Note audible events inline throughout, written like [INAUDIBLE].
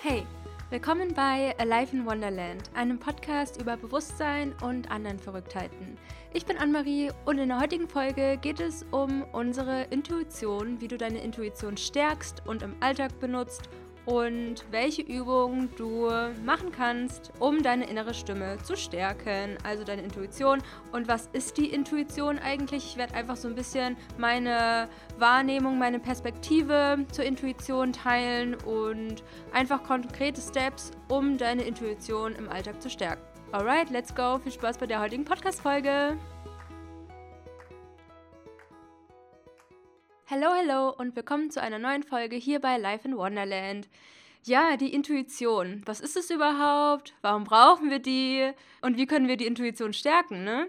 Hey, willkommen bei Alive in Wonderland, einem Podcast über Bewusstsein und anderen Verrücktheiten. Ich bin Anne-Marie und in der heutigen Folge geht es um unsere Intuition, wie du deine Intuition stärkst und im Alltag benutzt und welche Übungen du machen kannst, um deine innere Stimme zu stärken, also deine Intuition. Und was ist die Intuition eigentlich? Ich werde einfach so ein bisschen meine Wahrnehmung, meine Perspektive zur Intuition teilen und einfach konkrete Steps, um deine Intuition im Alltag zu stärken. Alright, let's go. Viel Spaß bei der heutigen Podcast-Folge. Hallo, hallo und willkommen zu einer neuen Folge hier bei Life in Wonderland. Ja, die Intuition. Was ist es überhaupt? Warum brauchen wir die? Und wie können wir die Intuition stärken, ne?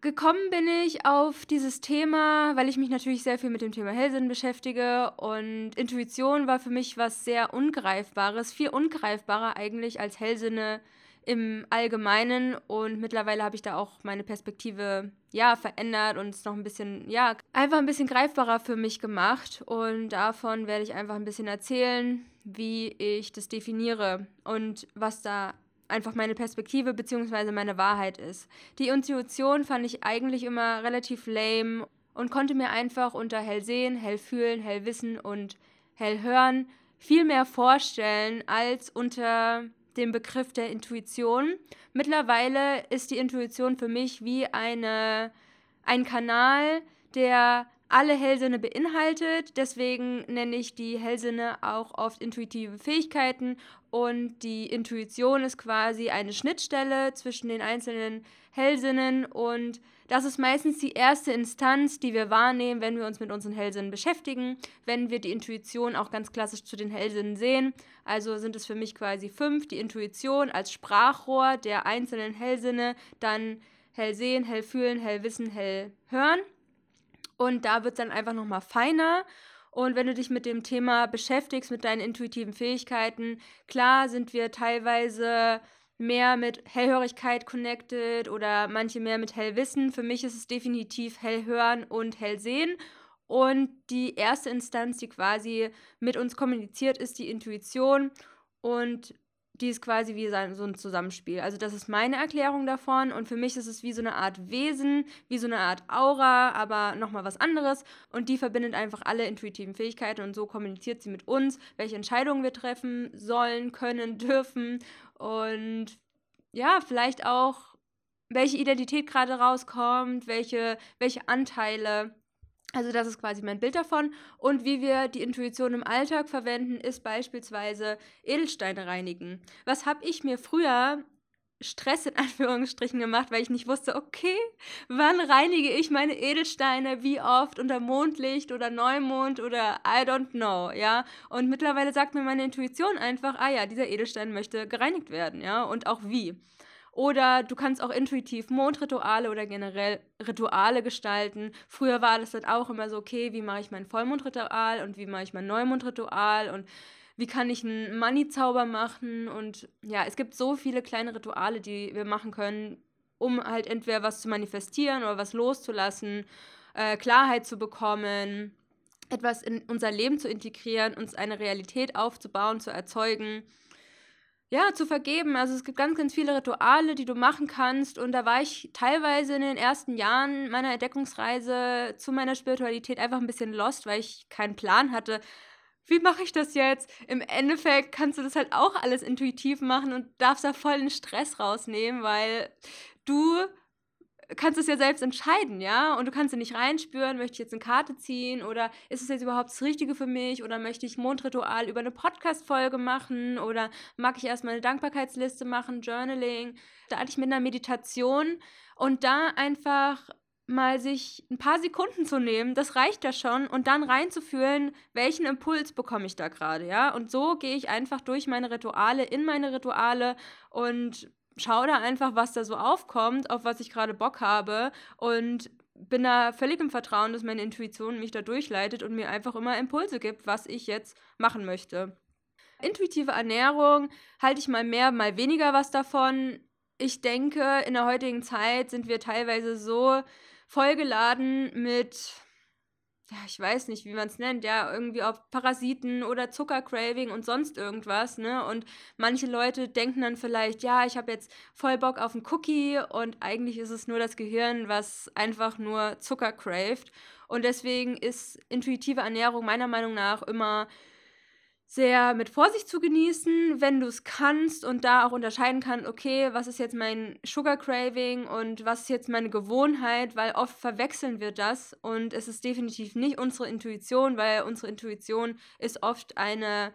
Gekommen bin ich auf dieses Thema, weil ich mich natürlich sehr viel mit dem Thema Hellsinn beschäftige und Intuition war für mich was sehr Ungreifbares, viel ungreifbarer eigentlich als Hellsinne im Allgemeinen und mittlerweile habe ich da auch meine Perspektive ja verändert und es noch ein bisschen ja einfach ein bisschen greifbarer für mich gemacht und davon werde ich einfach ein bisschen erzählen, wie ich das definiere und was da einfach meine Perspektive bzw. meine Wahrheit ist. Die Intuition fand ich eigentlich immer relativ lame und konnte mir einfach unter hell sehen, hell fühlen, hell wissen und hell hören viel mehr vorstellen als unter den Begriff der Intuition. Mittlerweile ist die Intuition für mich wie eine, ein Kanal, der alle Hellsinne beinhaltet. Deswegen nenne ich die Hellsinne auch oft intuitive Fähigkeiten und die Intuition ist quasi eine Schnittstelle zwischen den einzelnen Hellsinnen und das ist meistens die erste Instanz, die wir wahrnehmen, wenn wir uns mit unseren Hellsinnen beschäftigen, wenn wir die Intuition auch ganz klassisch zu den Hellsinnen sehen. Also sind es für mich quasi fünf, die Intuition als Sprachrohr der einzelnen Hellsinne, dann hell sehen, hell fühlen, hell wissen, hell hören. Und da wird es dann einfach nochmal feiner. Und wenn du dich mit dem Thema beschäftigst, mit deinen intuitiven Fähigkeiten, klar sind wir teilweise mehr mit Hellhörigkeit connected oder manche mehr mit Hellwissen. Für mich ist es definitiv Hellhören und Hellsehen. Und die erste Instanz, die quasi mit uns kommuniziert, ist die Intuition. Und die ist quasi wie so ein Zusammenspiel. Also das ist meine Erklärung davon und für mich ist es wie so eine Art Wesen, wie so eine Art Aura, aber nochmal was anderes und die verbindet einfach alle intuitiven Fähigkeiten und so kommuniziert sie mit uns, welche Entscheidungen wir treffen sollen, können, [LAUGHS] dürfen und ja, vielleicht auch, welche Identität gerade rauskommt, welche, welche Anteile. Also das ist quasi mein Bild davon. Und wie wir die Intuition im Alltag verwenden, ist beispielsweise Edelsteine reinigen. Was habe ich mir früher Stress in [LAUGHS] Anführungsstrichen gemacht, weil ich nicht wusste, okay, wann reinige ich meine Edelsteine, wie oft unter Mondlicht oder Neumond oder I don't know, ja. Und mittlerweile sagt mir meine Intuition einfach, ah ja, dieser Edelstein möchte gereinigt werden, ja, und auch wie. Oder du kannst auch intuitiv Mondrituale oder generell Rituale gestalten. Früher war das dann auch immer so, okay, wie mache ich mein Vollmondritual und wie mache ich mein Neumondritual und wie kann ich einen Money-Zauber machen und ja, es gibt so viele kleine Rituale, die wir machen können, um halt entweder was zu manifestieren oder was loszulassen, äh, Klarheit zu bekommen, etwas in unser Leben zu integrieren, uns eine Realität aufzubauen, zu erzeugen. Ja, zu vergeben. Also es gibt ganz, ganz viele Rituale, die du machen kannst. Und da war ich teilweise in den ersten Jahren meiner Entdeckungsreise zu meiner Spiritualität einfach ein bisschen lost, weil ich keinen Plan hatte, wie mache ich das jetzt? Im Endeffekt kannst du das halt auch alles intuitiv machen und darfst da voll den Stress rausnehmen, weil du kannst es ja selbst entscheiden, ja? Und du kannst ja nicht reinspüren, möchte ich jetzt eine Karte ziehen oder ist es jetzt überhaupt das Richtige für mich oder möchte ich Mondritual über eine Podcast-Folge machen oder mag ich erstmal eine Dankbarkeitsliste machen, Journaling, da hatte ich mit einer Meditation und da einfach mal sich ein paar Sekunden zu nehmen, das reicht ja schon, und dann reinzufühlen, welchen Impuls bekomme ich da gerade, ja? Und so gehe ich einfach durch meine Rituale, in meine Rituale und schaue da einfach, was da so aufkommt, auf was ich gerade Bock habe und bin da völlig im Vertrauen, dass meine Intuition mich da durchleitet und mir einfach immer Impulse gibt, was ich jetzt machen möchte. Intuitive Ernährung halte ich mal mehr, mal weniger was davon. Ich denke, in der heutigen Zeit sind wir teilweise so vollgeladen mit ja, ich weiß nicht, wie man es nennt, ja, irgendwie auf Parasiten oder Zuckercraving und sonst irgendwas, ne? Und manche Leute denken dann vielleicht, ja, ich habe jetzt voll Bock auf einen Cookie und eigentlich ist es nur das Gehirn, was einfach nur Zucker craved. Und deswegen ist intuitive Ernährung meiner Meinung nach immer sehr mit Vorsicht zu genießen, wenn du es kannst und da auch unterscheiden kannst, okay, was ist jetzt mein Sugar Craving und was ist jetzt meine Gewohnheit, weil oft verwechseln wir das und es ist definitiv nicht unsere Intuition, weil unsere Intuition ist oft eine,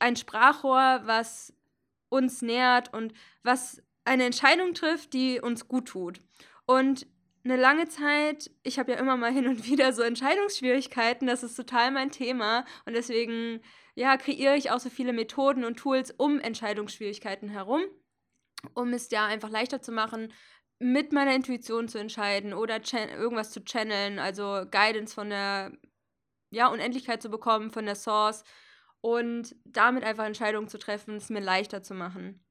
ein Sprachrohr, was uns nährt und was eine Entscheidung trifft, die uns gut tut. Und eine lange Zeit, ich habe ja immer mal hin und wieder so Entscheidungsschwierigkeiten, das ist total mein Thema und deswegen ja, kreiere ich auch so viele Methoden und Tools um Entscheidungsschwierigkeiten herum, um es ja einfach leichter zu machen, mit meiner Intuition zu entscheiden oder irgendwas zu channeln, also Guidance von der ja, Unendlichkeit zu bekommen, von der Source und damit einfach Entscheidungen zu treffen, es mir leichter zu machen.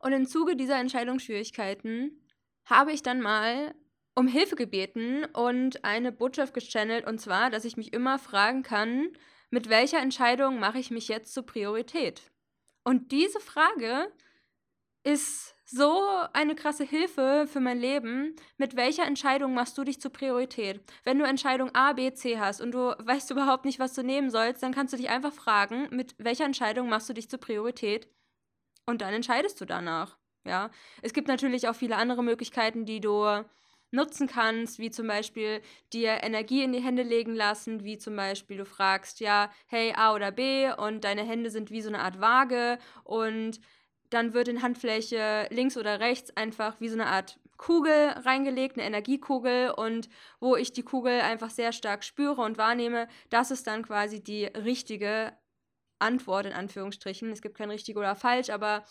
Und im Zuge dieser Entscheidungsschwierigkeiten habe ich dann mal um Hilfe gebeten und eine Botschaft gechannelt, und zwar, dass ich mich immer fragen kann, mit welcher Entscheidung mache ich mich jetzt zur Priorität? Und diese Frage ist so eine krasse Hilfe für mein Leben. Mit welcher Entscheidung machst du dich zur Priorität? Wenn du Entscheidung A, B, C hast und du weißt überhaupt nicht, was du nehmen sollst, dann kannst du dich einfach fragen, mit welcher Entscheidung machst du dich zur Priorität? Und dann entscheidest du danach. Ja, es gibt natürlich auch viele andere Möglichkeiten, die du nutzen kannst, wie zum Beispiel dir Energie in die Hände legen lassen, wie zum Beispiel du fragst, ja, hey, A oder B und deine Hände sind wie so eine Art Waage und dann wird in Handfläche links oder rechts einfach wie so eine Art Kugel reingelegt, eine Energiekugel und wo ich die Kugel einfach sehr stark spüre und wahrnehme, das ist dann quasi die richtige Antwort in Anführungsstrichen. Es gibt kein richtig oder falsch, aber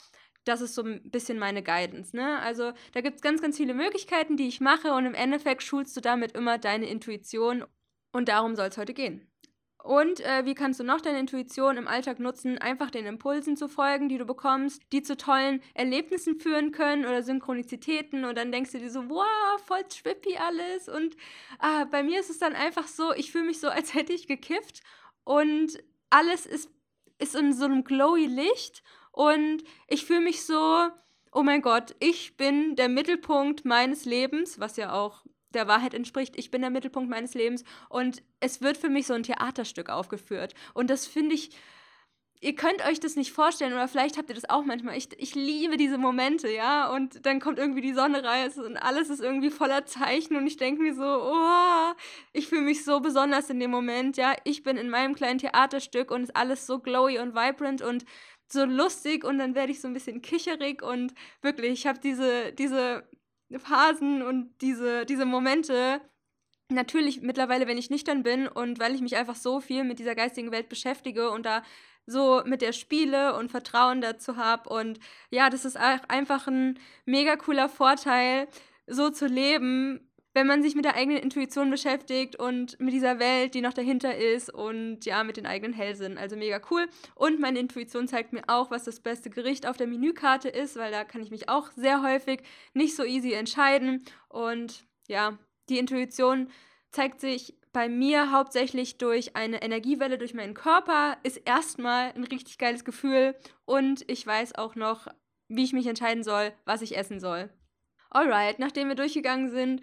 das ist so ein bisschen meine Guidance. Ne? Also da gibt es ganz, ganz viele Möglichkeiten, die ich mache und im Endeffekt schulst du damit immer deine Intuition und darum soll es heute gehen. Und äh, wie kannst du noch deine Intuition im Alltag nutzen, einfach den Impulsen zu folgen, die du bekommst, die zu tollen Erlebnissen führen können oder Synchronizitäten und dann denkst du dir so, wow, voll trippy alles und ah, bei mir ist es dann einfach so, ich fühle mich so, als hätte ich gekifft und alles ist, ist in so einem glowy Licht und ich fühle mich so, oh mein Gott, ich bin der Mittelpunkt meines Lebens, was ja auch der Wahrheit entspricht. Ich bin der Mittelpunkt meines Lebens. Und es wird für mich so ein Theaterstück aufgeführt. Und das finde ich ihr könnt euch das nicht vorstellen oder vielleicht habt ihr das auch manchmal. Ich, ich liebe diese Momente, ja. Und dann kommt irgendwie die Sonne rein und alles ist irgendwie voller Zeichen und ich denke mir so, oh, ich fühle mich so besonders in dem Moment, ja. Ich bin in meinem kleinen Theaterstück und ist alles so glowy und vibrant und so lustig und dann werde ich so ein bisschen kicherig und wirklich, ich habe diese, diese Phasen und diese, diese Momente, natürlich mittlerweile, wenn ich nüchtern bin und weil ich mich einfach so viel mit dieser geistigen Welt beschäftige und da so mit der spiele und Vertrauen dazu habe. Und ja, das ist einfach ein mega cooler Vorteil, so zu leben, wenn man sich mit der eigenen Intuition beschäftigt und mit dieser Welt, die noch dahinter ist und ja, mit den eigenen Hellsinn. Also mega cool. Und meine Intuition zeigt mir auch, was das beste Gericht auf der Menükarte ist, weil da kann ich mich auch sehr häufig nicht so easy entscheiden. Und ja, die Intuition zeigt sich bei mir hauptsächlich durch eine Energiewelle durch meinen Körper, ist erstmal ein richtig geiles Gefühl und ich weiß auch noch, wie ich mich entscheiden soll, was ich essen soll. Alright, nachdem wir durchgegangen sind,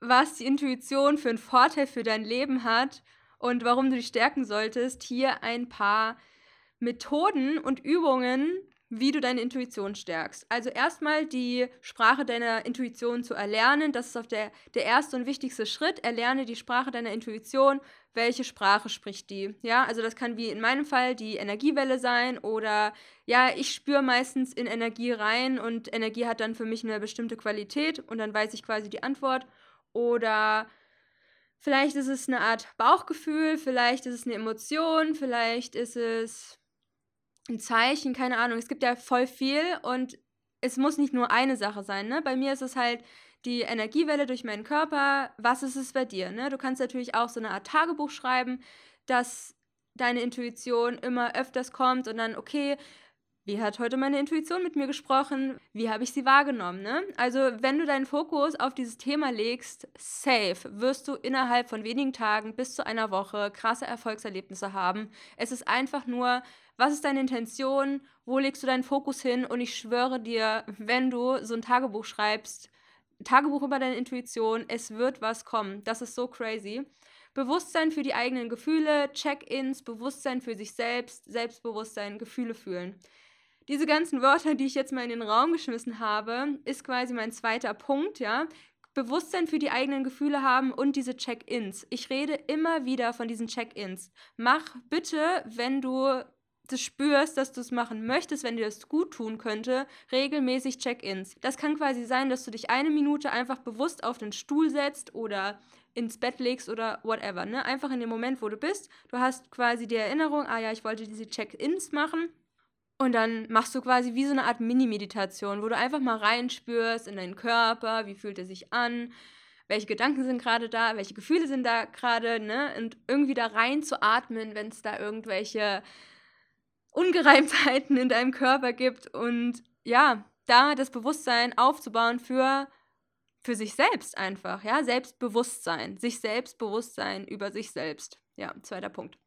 was die Intuition für einen Vorteil für dein Leben hat und warum du dich stärken solltest, hier ein paar Methoden und Übungen, wie du deine Intuition stärkst. Also erstmal die Sprache deiner Intuition zu erlernen. Das ist auf der, der erste und wichtigste Schritt. Erlerne die Sprache deiner Intuition. Welche Sprache spricht die? Ja, also das kann wie in meinem Fall die Energiewelle sein oder ja, ich spüre meistens in Energie rein und Energie hat dann für mich eine bestimmte Qualität und dann weiß ich quasi die Antwort. Oder vielleicht ist es eine Art Bauchgefühl, vielleicht ist es eine Emotion, vielleicht ist es ein Zeichen, keine Ahnung. Es gibt ja voll viel und es muss nicht nur eine Sache sein. Ne? Bei mir ist es halt die Energiewelle durch meinen Körper. Was ist es bei dir? Ne? Du kannst natürlich auch so eine Art Tagebuch schreiben, dass deine Intuition immer öfters kommt und dann, okay, wie hat heute meine Intuition mit mir gesprochen? Wie habe ich sie wahrgenommen? Ne? Also, wenn du deinen Fokus auf dieses Thema legst, safe, wirst du innerhalb von wenigen Tagen bis zu einer Woche krasse Erfolgserlebnisse haben. Es ist einfach nur, was ist deine Intention? Wo legst du deinen Fokus hin? Und ich schwöre dir, wenn du so ein Tagebuch schreibst, Tagebuch über deine Intuition, es wird was kommen. Das ist so crazy. Bewusstsein für die eigenen Gefühle, Check-ins, Bewusstsein für sich selbst, Selbstbewusstsein, Gefühle fühlen. Diese ganzen Wörter, die ich jetzt mal in den Raum geschmissen habe, ist quasi mein zweiter Punkt, ja. Bewusstsein für die eigenen Gefühle haben und diese Check-ins. Ich rede immer wieder von diesen Check-ins. Mach bitte, wenn du das spürst, dass du es machen möchtest, wenn dir das gut tun könnte, regelmäßig Check-ins. Das kann quasi sein, dass du dich eine Minute einfach bewusst auf den Stuhl setzt oder ins Bett legst oder whatever. Ne? Einfach in dem Moment, wo du bist. Du hast quasi die Erinnerung, ah ja, ich wollte diese Check-ins machen und dann machst du quasi wie so eine Art Mini-Meditation, wo du einfach mal reinspürst in deinen Körper, wie fühlt er sich an, welche Gedanken sind gerade da, welche Gefühle sind da gerade, ne? Und irgendwie da rein zu atmen, wenn es da irgendwelche Ungereimtheiten in deinem Körper gibt und ja, da das Bewusstsein aufzubauen für für sich selbst einfach, ja, Selbstbewusstsein, sich Selbstbewusstsein über sich selbst. Ja, zweiter Punkt.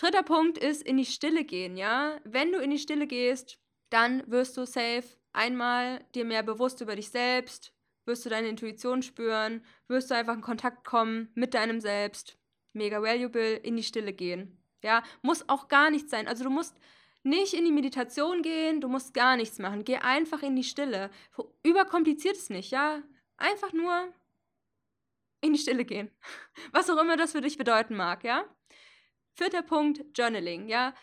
Dritter Punkt ist in die Stille gehen, ja. Wenn du in die Stille gehst, dann wirst du safe einmal dir mehr bewusst über dich selbst, wirst du deine Intuition spüren, wirst du einfach in Kontakt kommen mit deinem Selbst. Mega valuable, in die Stille gehen. Ja, muss auch gar nichts sein. Also du musst nicht in die Meditation gehen, du musst gar nichts machen. Geh einfach in die Stille. Überkompliziert es nicht, ja. Einfach nur in die Stille gehen. [LAUGHS] Was auch immer das für dich bedeuten mag, ja. Vierter Punkt, Journaling, ja.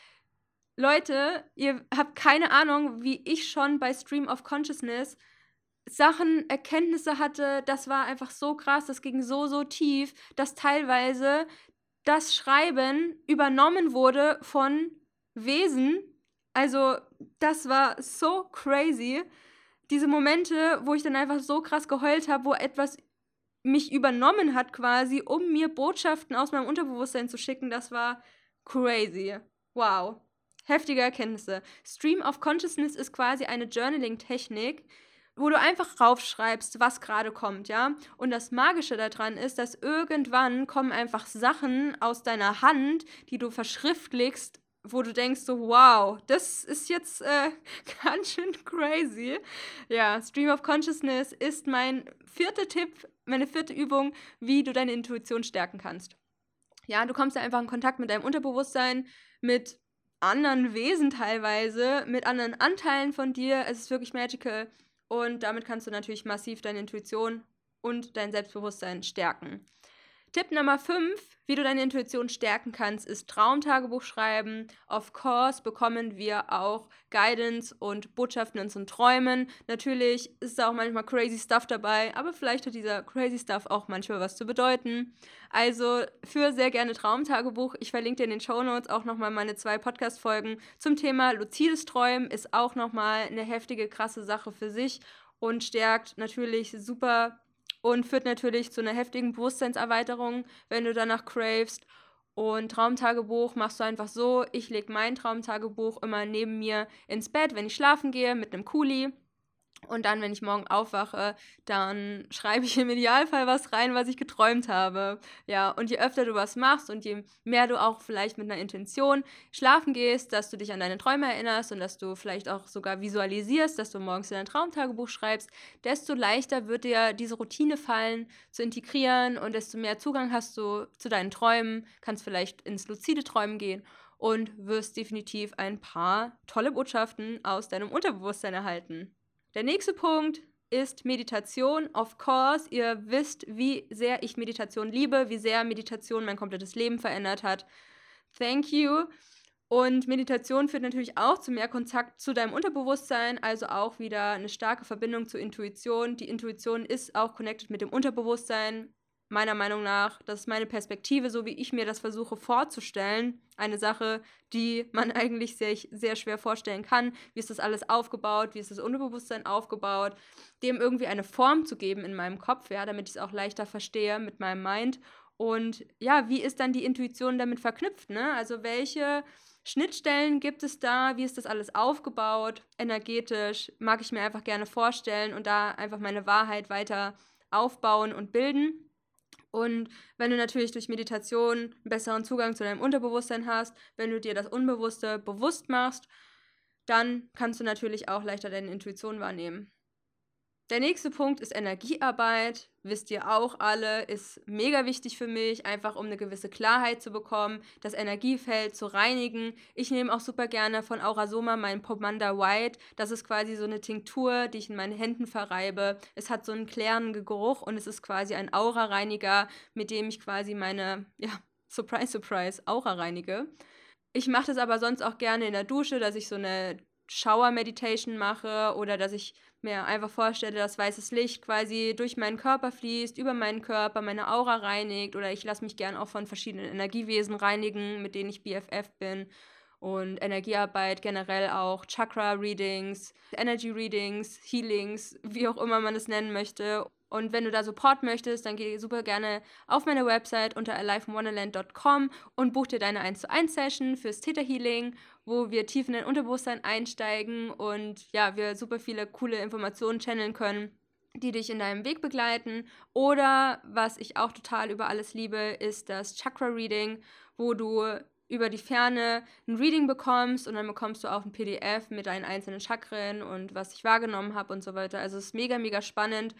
Leute, ihr habt keine Ahnung, wie ich schon bei Stream of Consciousness Sachen, Erkenntnisse hatte. Das war einfach so krass, das ging so, so tief, dass teilweise das Schreiben übernommen wurde von Wesen. Also, das war so crazy. Diese Momente, wo ich dann einfach so krass geheult habe, wo etwas mich übernommen hat quasi, um mir Botschaften aus meinem Unterbewusstsein zu schicken, das war crazy. Wow. Heftige Erkenntnisse. Stream of Consciousness ist quasi eine Journaling-Technik, wo du einfach raufschreibst, was gerade kommt, ja? Und das Magische daran ist, dass irgendwann kommen einfach Sachen aus deiner Hand, die du verschriftlichst, wo du denkst so, wow, das ist jetzt äh, [LAUGHS] ganz schön crazy. Ja, Stream of Consciousness ist mein vierter Tipp meine vierte Übung, wie du deine Intuition stärken kannst. Ja, du kommst ja einfach in Kontakt mit deinem Unterbewusstsein, mit anderen Wesen teilweise, mit anderen Anteilen von dir. Es ist wirklich magical und damit kannst du natürlich massiv deine Intuition und dein Selbstbewusstsein stärken. Tipp Nummer 5, wie du deine Intuition stärken kannst, ist Traumtagebuch schreiben. Of course bekommen wir auch Guidance und Botschaften in unseren Träumen. Natürlich ist da auch manchmal crazy Stuff dabei, aber vielleicht hat dieser crazy Stuff auch manchmal was zu bedeuten. Also für sehr gerne Traumtagebuch. Ich verlinke dir in den Show Notes auch nochmal meine zwei Podcast-Folgen zum Thema luzides Träumen. Ist auch nochmal eine heftige, krasse Sache für sich und stärkt natürlich super und führt natürlich zu einer heftigen Bewusstseinserweiterung, wenn du danach cravest. Und Traumtagebuch machst du einfach so, ich lege mein Traumtagebuch immer neben mir ins Bett, wenn ich schlafen gehe, mit einem Kuli. Und dann, wenn ich morgen aufwache, dann [LAUGHS] schreibe ich im Idealfall was rein, was ich geträumt habe. Ja, und je öfter du was machst und je mehr du auch vielleicht mit einer Intention schlafen gehst, dass du dich an deine Träume erinnerst und dass du vielleicht auch sogar visualisierst, dass du morgens in dein Traumtagebuch schreibst, desto leichter wird dir diese Routine fallen, zu integrieren und desto mehr Zugang hast du zu deinen Träumen, kannst vielleicht ins luzide Träumen gehen und wirst definitiv ein paar tolle Botschaften aus deinem Unterbewusstsein erhalten. Der nächste Punkt ist Meditation. Of course, ihr wisst, wie sehr ich Meditation liebe, wie sehr Meditation mein komplettes Leben verändert hat. Thank you. Und Meditation führt natürlich auch zu mehr Kontakt zu deinem Unterbewusstsein, also auch wieder eine starke Verbindung zur Intuition. Die Intuition ist auch connected mit dem Unterbewusstsein meiner Meinung nach, das ist meine Perspektive, so wie ich mir das versuche vorzustellen. Eine Sache, die man [LAUGHS] eigentlich sehr, sehr schwer vorstellen kann. Wie ist das alles aufgebaut? Wie ist das Unterbewusstsein aufgebaut? Dem irgendwie eine Form zu geben in meinem Kopf, ja, damit ich es auch leichter verstehe mit meinem Mind. Und ja, wie ist dann die Intuition damit verknüpft? Ne? Also welche Schnittstellen gibt es da? Wie ist das alles aufgebaut? Energetisch mag ich mir einfach gerne vorstellen und da einfach meine Wahrheit weiter aufbauen und bilden. Und wenn du natürlich durch Meditation einen besseren Zugang zu deinem Unterbewusstsein hast, wenn du dir das Unbewusste bewusst machst, dann kannst du natürlich auch leichter deine Intuition wahrnehmen. Der nächste Punkt ist Energiearbeit. Wisst ihr auch alle, ist mega wichtig für mich, einfach um eine gewisse Klarheit zu bekommen, das Energiefeld zu reinigen. Ich nehme auch super gerne von Aurasoma meinen Pomanda White. Das ist quasi so eine Tinktur, die ich in meinen Händen verreibe. Es hat so einen klärenden Geruch und es ist quasi ein Aura-Reiniger, mit dem ich quasi meine, ja, [LAUGHS] surprise, surprise, Aura reinige. Ich mache das aber sonst auch gerne in der Dusche, dass ich so eine Shower Meditation mache oder dass ich mir einfach vorstelle, dass weißes Licht quasi durch meinen Körper fließt, über meinen Körper, meine Aura reinigt oder ich lasse mich gern auch von verschiedenen Energiewesen reinigen, mit denen ich BFF bin und Energiearbeit generell auch, Chakra-Readings, Energy-Readings, Healings, wie auch immer man es nennen möchte. Und wenn du da Support möchtest, dann geh super gerne auf meine Website unter alivewonderland.com und buch dir deine 1 zu 1 Session fürs Theta Healing, wo wir tief in dein Unterbewusstsein einsteigen und ja, wir super viele coole Informationen channeln können die dich in deinem Weg begleiten. Oder was ich auch total über alles liebe, ist das Chakra Reading, wo du über die Ferne ein Reading bekommst und dann bekommst du auch ein PDF mit deinen einzelnen Chakren und was ich wahrgenommen habe und so weiter. Also es ist mega, mega spannend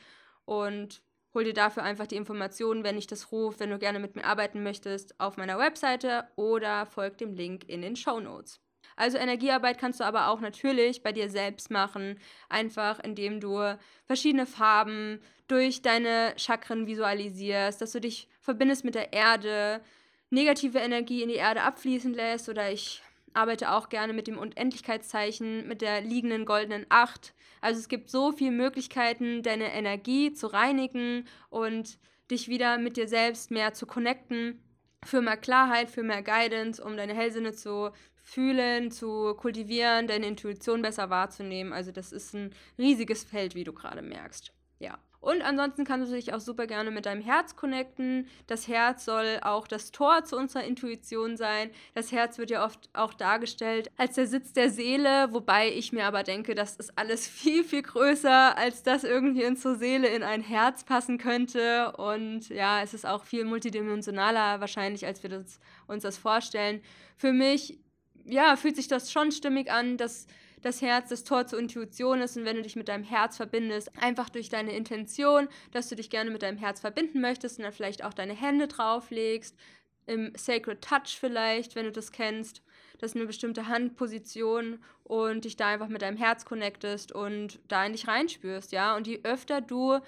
und hol dir dafür einfach die Informationen, wenn ich das rufe, wenn du gerne mit mir arbeiten möchtest, auf meiner Webseite oder folg dem Link in den Show Notes. Also Energiearbeit kannst du aber auch natürlich bei dir selbst machen, einfach indem du verschiedene Farben durch deine Chakren visualisierst, dass du dich verbindest mit der Erde, negative Energie in die Erde abfließen lässt oder ich arbeite auch gerne mit dem Unendlichkeitszeichen, mit der liegenden goldenen Acht. Also es gibt so viele Möglichkeiten, deine Energie zu reinigen und dich wieder mit dir selbst mehr zu connecten, für mehr Klarheit, für mehr Guidance, um deine Hellsinne zu fühlen, zu kultivieren, deine Intuition besser wahrzunehmen. Also das ist ein riesiges Feld, wie du gerade merkst. Ja. Und ansonsten kannst du dich auch super gerne mit deinem Herz connecten. Das Herz soll auch das Tor zu unserer Intuition sein. Das Herz wird ja oft auch dargestellt als der Sitz der Seele, wobei ich mir aber denke, das ist alles [LAUGHS] viel, viel größer, als das irgendwie in zur Seele in ein Herz passen könnte. Und ja, es ist auch viel multidimensionaler wahrscheinlich, als wir das, uns das vorstellen. Für mich, ja, fühlt sich das schon stimmig an, dass das Herz das Tor zur Intuition ist und wenn du dich mit deinem Herz verbindest, einfach durch deine Intention, dass du dich gerne mit deinem Herz verbinden möchtest und dann vielleicht auch deine Hände drauflegst, im Sacred Touch vielleicht, wenn du das kennst. Das ist eine bestimmte Handposition und dich da einfach mit deinem Herz connectest und da in dich reinspürst, ja. Und je öfter du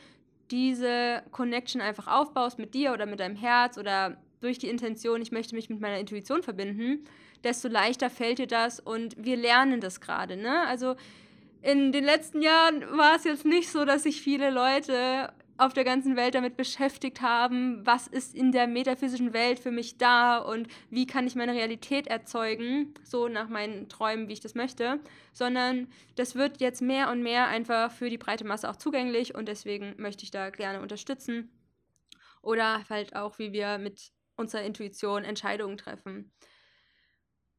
diese Connection einfach aufbaust mit dir oder mit deinem Herz oder durch die Intention, ich möchte mich mit meiner Intuition verbinden, desto leichter fällt dir das und wir lernen das gerade. Ne? Also in den letzten Jahren war es jetzt nicht so, dass sich viele Leute auf der ganzen Welt damit beschäftigt haben, was ist in der metaphysischen Welt für mich da und wie kann ich meine Realität erzeugen, so nach meinen Träumen, wie ich das möchte, sondern das wird jetzt mehr und mehr einfach für die breite Masse auch zugänglich und deswegen möchte ich da gerne unterstützen. Oder halt auch, wie wir mit unserer Intuition Entscheidungen treffen.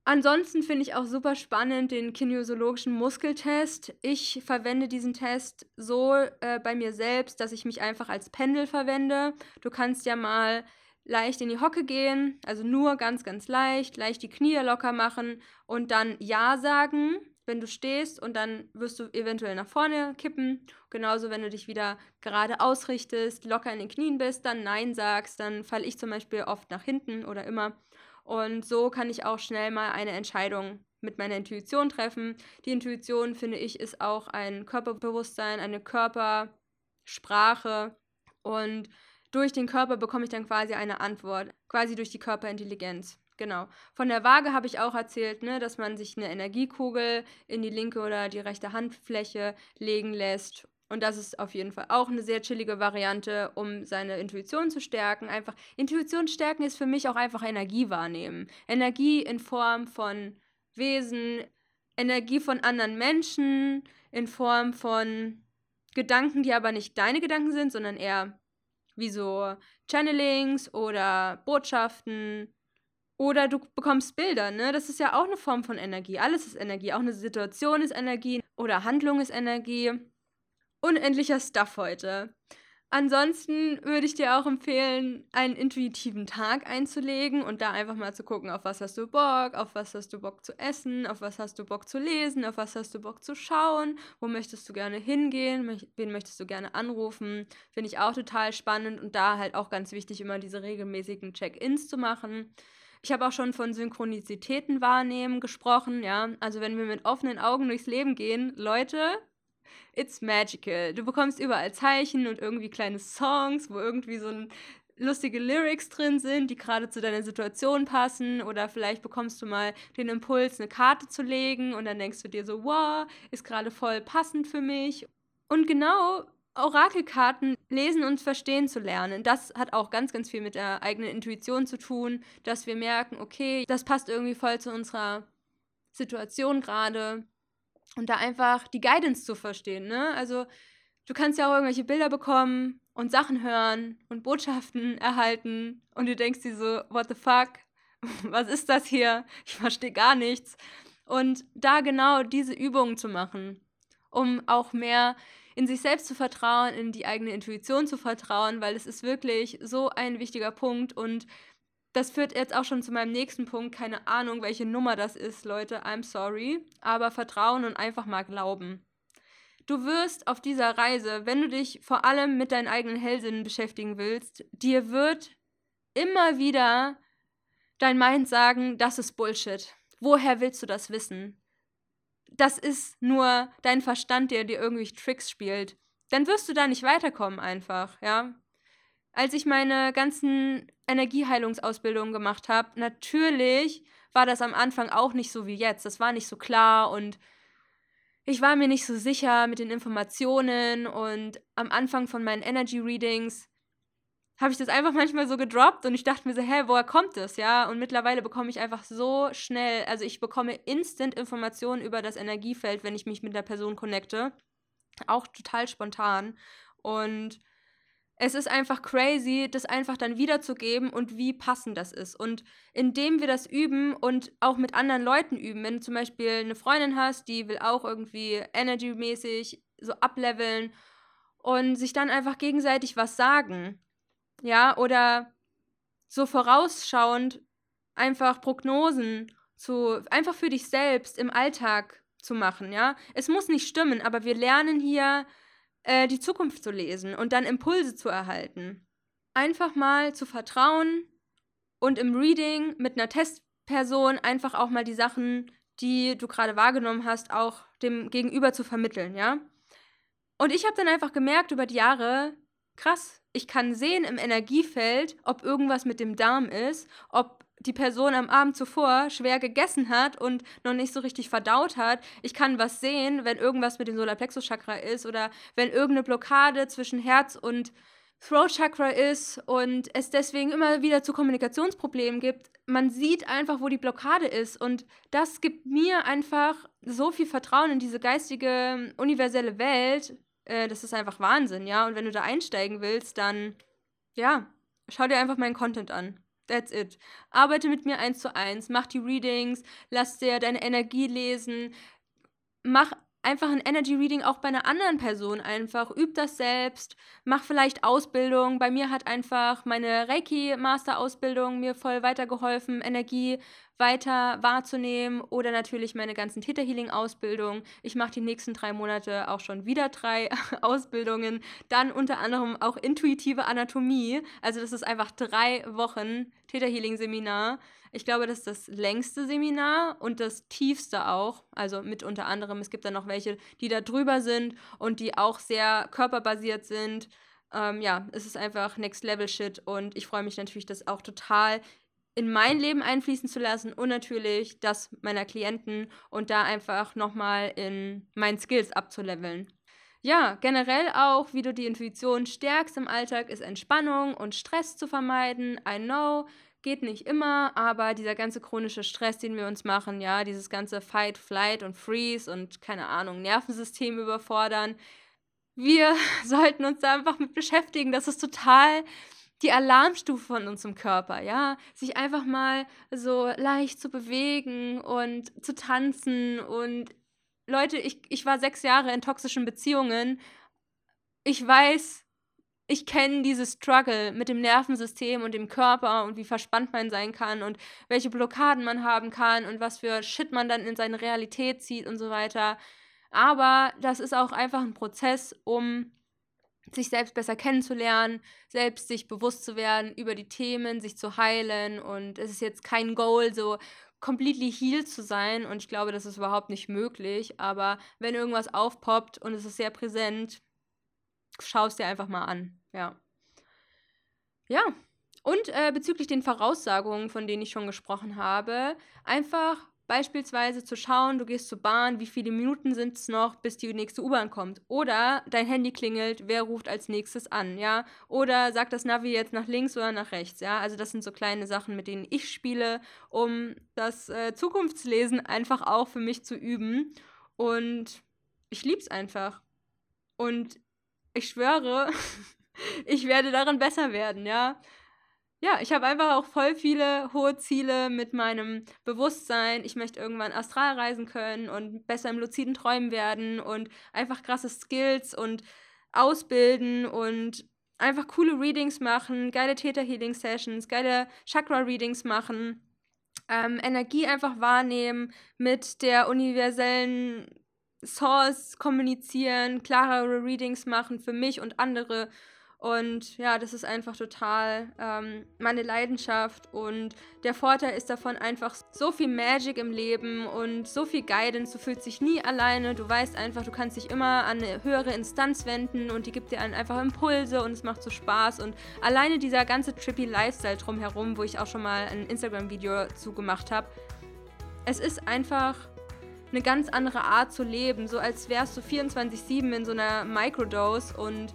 Ansonsten finde ich auch super spannend den kinesiologischen Muskeltest. Ich verwende diesen Test so äh, bei mir selbst, dass ich mich einfach als Pendel verwende. Du kannst ja mal leicht in die Hocke gehen, also nur ganz, ganz leicht, leicht die Knie locker machen und dann Ja sagen, wenn du stehst und dann wirst du eventuell nach vorne kippen. Genauso, wenn du dich wieder gerade ausrichtest, locker in den Knien bist, dann Nein sagst, dann falle ich zum Beispiel oft nach hinten oder immer. Und so kann ich auch schnell mal eine Entscheidung mit meiner Intuition treffen. Die Intuition, finde ich, ist auch ein Körperbewusstsein, eine Körpersprache. Und durch den Körper bekomme ich dann quasi eine Antwort, quasi durch die Körperintelligenz. Genau. Von der Waage habe ich auch erzählt, ne, dass man sich eine Energiekugel in die linke oder die rechte Handfläche legen lässt und das ist auf jeden Fall auch eine sehr chillige Variante, um seine Intuition zu stärken. Einfach Intuition stärken ist für mich auch einfach Energie wahrnehmen. Energie in Form von Wesen, Energie von anderen Menschen, in Form von Gedanken, die aber nicht deine Gedanken sind, sondern eher wie so Channelings oder Botschaften oder du bekommst Bilder, ne? Das ist ja auch eine Form von Energie. Alles ist Energie. Auch eine Situation ist Energie oder Handlung ist Energie. Unendlicher Stuff heute. Ansonsten würde ich dir auch empfehlen, einen intuitiven Tag einzulegen und da einfach mal zu gucken, auf was hast du Bock, auf was hast du Bock zu essen, auf was hast du Bock zu lesen, auf was hast du Bock zu schauen, wo möchtest du gerne hingehen, wen möchtest du gerne anrufen. Finde ich auch total spannend und da halt auch ganz wichtig, immer diese regelmäßigen Check-ins zu machen. Ich habe auch schon von Synchronizitäten wahrnehmen gesprochen, ja. Also wenn wir mit offenen Augen durchs Leben gehen, Leute, it's magical. Du bekommst überall Zeichen und irgendwie kleine Songs, wo irgendwie so ein lustige Lyrics drin sind, die gerade zu deiner Situation passen oder vielleicht bekommst du mal den Impuls, eine Karte zu legen und dann denkst du dir so, wow, ist gerade voll passend für mich. Und genau Orakelkarten lesen und verstehen zu lernen. Das hat auch ganz, ganz viel mit der eigenen Intuition zu tun, dass wir merken, okay, das passt irgendwie voll zu unserer Situation gerade. Und da einfach die Guidance zu verstehen. Ne? Also du kannst ja auch irgendwelche Bilder bekommen und Sachen hören und Botschaften erhalten und du denkst dir so, what the fuck? [LAUGHS] Was ist das hier? Ich verstehe gar nichts. Und da genau diese Übungen zu machen, um auch mehr in sich selbst zu vertrauen, in die eigene Intuition zu vertrauen, weil es ist wirklich so ein wichtiger Punkt und das führt jetzt auch schon zu meinem nächsten Punkt. Keine Ahnung, welche Nummer das ist, Leute. I'm sorry. Aber vertrauen und einfach mal glauben. Du wirst auf dieser Reise, wenn du dich vor allem mit deinen eigenen Hellsinnen beschäftigen willst, dir wird immer wieder dein Mind sagen, das ist Bullshit. Woher willst du das wissen? Das ist nur dein Verstand, der dir irgendwie Tricks spielt, dann wirst du da nicht weiterkommen einfach, ja. Als ich meine ganzen Energieheilungsausbildungen gemacht habe, natürlich war das am Anfang auch nicht so wie jetzt. Das war nicht so klar und ich war mir nicht so sicher mit den Informationen und am Anfang von meinen Energy Readings habe ich das einfach manchmal so gedroppt und ich dachte mir so, hä, woher kommt das, ja? Und mittlerweile bekomme ich einfach so schnell, also ich bekomme instant Informationen über das Energiefeld, wenn ich mich mit der Person connecte. Auch total spontan. Und es ist einfach crazy, das einfach dann wiederzugeben und wie passend das ist. Und indem wir das üben und auch mit anderen Leuten üben, wenn du zum Beispiel eine Freundin hast, die will auch irgendwie energy-mäßig so ableveln und sich dann einfach gegenseitig was sagen ja, oder so vorausschauend einfach Prognosen zu, einfach für dich selbst im Alltag zu machen, ja. Es muss nicht stimmen, aber wir lernen hier äh, die Zukunft zu lesen und dann Impulse zu erhalten. Einfach mal zu vertrauen und im Reading mit einer Testperson einfach auch mal die Sachen, die du gerade wahrgenommen hast, auch dem Gegenüber zu vermitteln, ja. Und ich habe dann einfach gemerkt über die Jahre, krass, ich kann sehen im Energiefeld, ob irgendwas mit dem Darm ist, ob die Person am Abend zuvor schwer gegessen hat und noch nicht so richtig verdaut hat. Ich kann was sehen, wenn irgendwas mit dem Solarplexus-Chakra ist oder wenn irgendeine Blockade zwischen Herz und Throat Chakra ist und es deswegen immer wieder zu Kommunikationsproblemen gibt. Man sieht einfach, wo die Blockade ist und das gibt mir einfach so viel Vertrauen in diese geistige, universelle Welt, äh, das ist einfach Wahnsinn, ja. Und wenn du da einsteigen willst, dann, ja, schau dir einfach meinen Content an. That's it. Arbeite mit mir eins zu eins, mach die Readings, lass dir deine Energie lesen, mach einfach ein Energy Reading auch bei einer anderen Person einfach. Üb das selbst, mach vielleicht Ausbildung. Bei mir hat einfach meine Reiki-Master-Ausbildung mir voll weitergeholfen, Energie weiter wahrzunehmen oder natürlich meine ganzen Theta Healing Ausbildungen. Ich mache die nächsten drei Monate auch schon wieder drei [LAUGHS] Ausbildungen. Dann unter anderem auch intuitive Anatomie. Also das ist einfach drei Wochen Theta Healing Seminar. Ich glaube, das ist das längste Seminar und das tiefste auch. Also mit unter anderem, es gibt dann noch welche, die da drüber sind und die auch sehr körperbasiert sind. Ähm, ja, es ist einfach Next Level Shit und ich freue mich natürlich, das auch total in mein Leben einfließen zu lassen und natürlich das meiner Klienten und da einfach nochmal in meinen Skills abzuleveln. Ja, generell auch, wie du die Intuition stärkst im Alltag, ist Entspannung und Stress zu vermeiden. I know, geht nicht immer, aber dieser ganze chronische Stress, den wir uns machen, ja, dieses ganze Fight, Flight und Freeze und keine Ahnung, Nervensystem überfordern, wir [LAUGHS] sollten uns da einfach mit beschäftigen. Das ist total die Alarmstufe von unserem Körper, ja, sich einfach mal so leicht zu bewegen und zu tanzen und Leute, ich, ich war sechs Jahre in toxischen Beziehungen. Ich weiß, ich kenne dieses Struggle mit dem Nervensystem und dem Körper und wie verspannt man sein kann und welche Blockaden man haben kann und was für Shit man dann in seine Realität zieht und so weiter. Aber das ist auch einfach ein Prozess, um sich selbst besser kennenzulernen, selbst sich bewusst zu werden über die Themen, sich zu heilen. Und es ist jetzt kein Goal, so completely healed zu sein. Und ich glaube, das ist überhaupt nicht möglich. Aber wenn irgendwas aufpoppt und es ist sehr präsent, schau es dir einfach mal an. Ja. Ja. Und äh, bezüglich den Voraussagungen, von denen ich schon gesprochen habe, einfach Beispielsweise zu schauen, du gehst zur Bahn, wie viele Minuten sind es noch, bis die nächste U-Bahn kommt. Oder dein Handy klingelt, wer ruft als nächstes an, ja? Oder sagt das Navi jetzt nach links oder nach rechts, ja? Also das sind so kleine Sachen, mit denen ich spiele, um das äh, Zukunftslesen einfach auch für mich zu üben. Und ich lieb's einfach. Und ich schwöre, [LAUGHS] ich werde daran besser werden, ja? Ja, ich habe einfach auch voll viele hohe Ziele mit meinem Bewusstsein. Ich möchte irgendwann astral reisen können und besser im luziden Träumen werden und einfach krasse Skills und ausbilden und einfach coole Readings machen, geile Theta Healing Sessions, geile Chakra Readings machen, ähm, Energie einfach wahrnehmen, mit der universellen Source kommunizieren, klarere Readings machen für mich und andere und ja, das ist einfach total ähm, meine Leidenschaft. Und der Vorteil ist davon einfach so viel Magic im Leben und so viel Guidance. Du fühlst dich nie alleine. Du weißt einfach, du kannst dich immer an eine höhere Instanz wenden und die gibt dir einfach Impulse und es macht so Spaß. Und alleine dieser ganze trippy Lifestyle drumherum, wo ich auch schon mal ein Instagram-Video zu gemacht habe, es ist einfach eine ganz andere Art zu leben. So als wärst du 24-7 in so einer Microdose und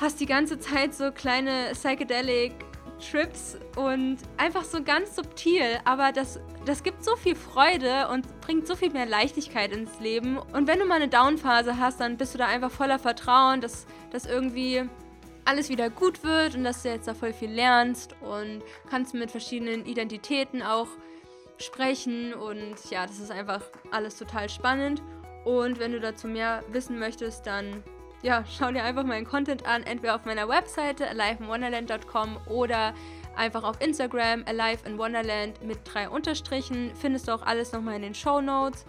hast die ganze Zeit so kleine psychedelic Trips und einfach so ganz subtil, aber das, das gibt so viel Freude und bringt so viel mehr Leichtigkeit ins Leben. Und wenn du mal eine Downphase hast, dann bist du da einfach voller Vertrauen, dass, dass irgendwie alles wieder gut wird und dass du jetzt da voll viel lernst und kannst mit verschiedenen Identitäten auch sprechen und ja, das ist einfach alles total spannend. Und wenn du dazu mehr wissen möchtest, dann ja, schau dir einfach meinen Content an, entweder auf meiner Webseite aliveinwonderland.com oder einfach auf Instagram alive in Wonderland mit drei Unterstrichen. Findest du auch alles nochmal in den Show Notes.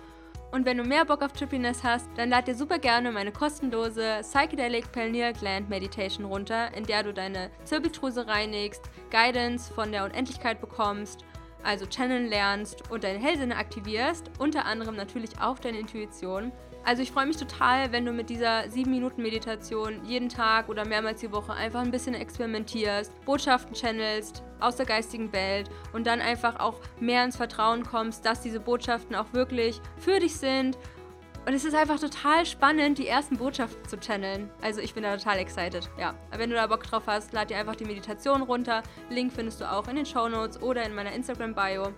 Und wenn du mehr Bock auf Trippiness hast, dann lad dir super gerne meine kostenlose Psychedelic Pineal Gland Meditation runter, in der du deine Zirbeldrüse reinigst, Guidance von der Unendlichkeit bekommst, also Channel lernst und deine Hellsinne aktivierst, unter anderem natürlich auch deine Intuition. Also ich freue mich total, wenn du mit dieser 7-Minuten-Meditation jeden Tag oder mehrmals die Woche einfach ein bisschen experimentierst, Botschaften channelst aus der geistigen Welt und dann einfach auch mehr ins Vertrauen kommst, dass diese Botschaften auch wirklich für dich sind. Und es ist einfach total spannend, die ersten Botschaften zu channeln. Also ich bin da total excited. Ja, wenn du da Bock drauf hast, lad dir einfach die Meditation runter. Link findest du auch in den Show Notes oder in meiner Instagram-Bio.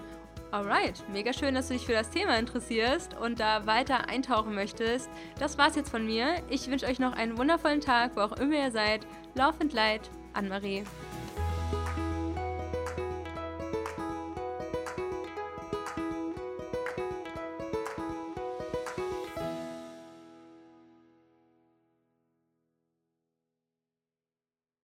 Alright, mega schön, dass du dich für das Thema interessierst und da weiter eintauchen möchtest. Das war's jetzt von mir. Ich wünsche euch noch einen wundervollen Tag, wo auch immer ihr seid. Laufend Leid, Anne-Marie.